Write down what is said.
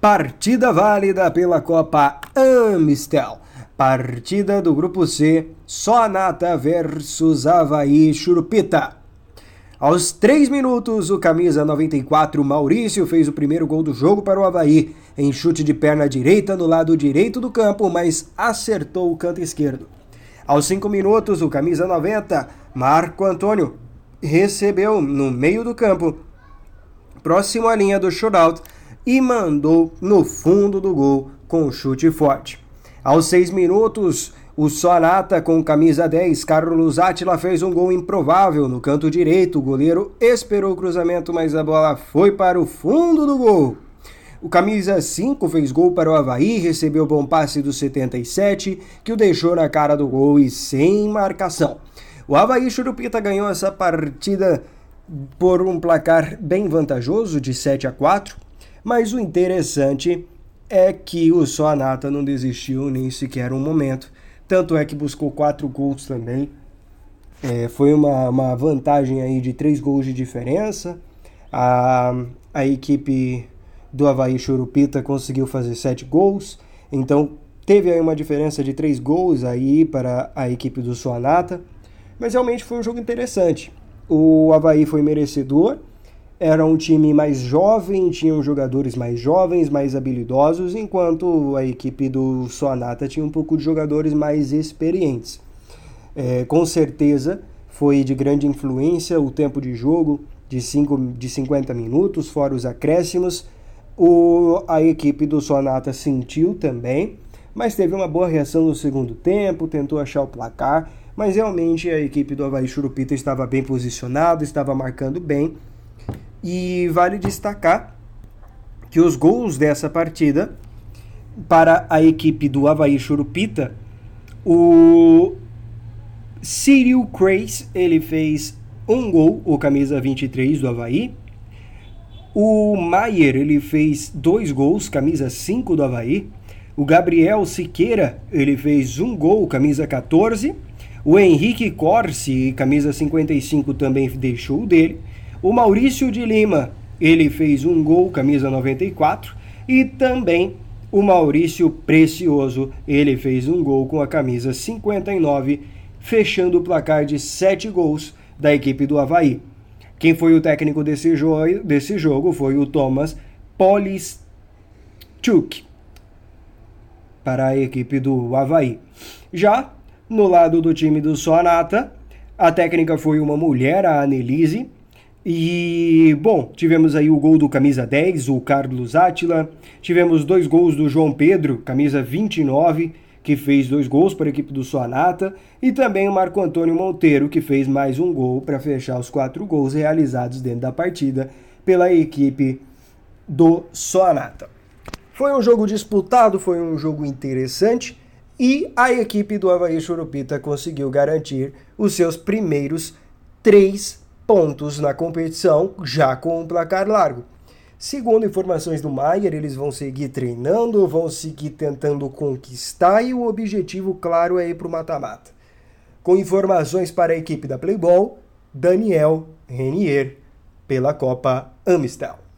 Partida válida pela Copa Amistel. Partida do Grupo C, Sonata versus Havaí Churupita. Aos 3 minutos, o camisa 94 Maurício fez o primeiro gol do jogo para o Havaí, em chute de perna direita no lado direito do campo, mas acertou o canto esquerdo. Aos 5 minutos, o camisa 90 Marco Antônio recebeu no meio do campo, próximo à linha do shootout, e mandou no fundo do gol com um chute forte. Aos seis minutos, o Sonata com camisa 10, Carlos Atila, fez um gol improvável no canto direito. O goleiro esperou o cruzamento, mas a bola foi para o fundo do gol. O camisa 5 fez gol para o Havaí, recebeu bom passe do 77, que o deixou na cara do gol e sem marcação. O Havaí Churupita ganhou essa partida por um placar bem vantajoso de 7 a 4. Mas o interessante é que o Soanata não desistiu nem sequer um momento. Tanto é que buscou quatro gols também. É, foi uma, uma vantagem aí de três gols de diferença. A, a equipe do Havaí Churupita conseguiu fazer sete gols. Então teve aí uma diferença de três gols aí para a equipe do Soanata. Mas realmente foi um jogo interessante. O Havaí foi merecedor era um time mais jovem, tinham jogadores mais jovens, mais habilidosos, enquanto a equipe do Sonata tinha um pouco de jogadores mais experientes. É, com certeza foi de grande influência o tempo de jogo de, cinco, de 50 minutos, fora os acréscimos. O, a equipe do Sonata sentiu também, mas teve uma boa reação no segundo tempo, tentou achar o placar, mas realmente a equipe do Havaí Churupita estava bem posicionada, estava marcando bem e vale destacar que os gols dessa partida para a equipe do Havaí Churupita, o Cyril Crace, ele fez um gol, o camisa 23 do Havaí. O Maier, ele fez dois gols, camisa 5 do Havaí. O Gabriel Siqueira, ele fez um gol, camisa 14. O Henrique Corsi, camisa 55, também deixou dele. O Maurício de Lima, ele fez um gol, camisa 94, e também o Maurício Precioso, ele fez um gol com a camisa 59, fechando o placar de 7 gols da equipe do Havaí. Quem foi o técnico desse, jo desse jogo foi o Thomas Polischuk para a equipe do Havaí. Já no lado do time do Sonata, a técnica foi uma mulher, a Annelise, e, bom, tivemos aí o gol do camisa 10, o Carlos Átila. Tivemos dois gols do João Pedro, camisa 29, que fez dois gols para a equipe do Sonata. E também o Marco Antônio Monteiro, que fez mais um gol para fechar os quatro gols realizados dentro da partida pela equipe do Sonata. Foi um jogo disputado, foi um jogo interessante. E a equipe do Havaí Churupita conseguiu garantir os seus primeiros três pontos na competição, já com um placar largo. Segundo informações do Maier, eles vão seguir treinando, vão seguir tentando conquistar e o objetivo, claro, é ir para o mata-mata. Com informações para a equipe da Playball, Daniel Renier, pela Copa Amistel.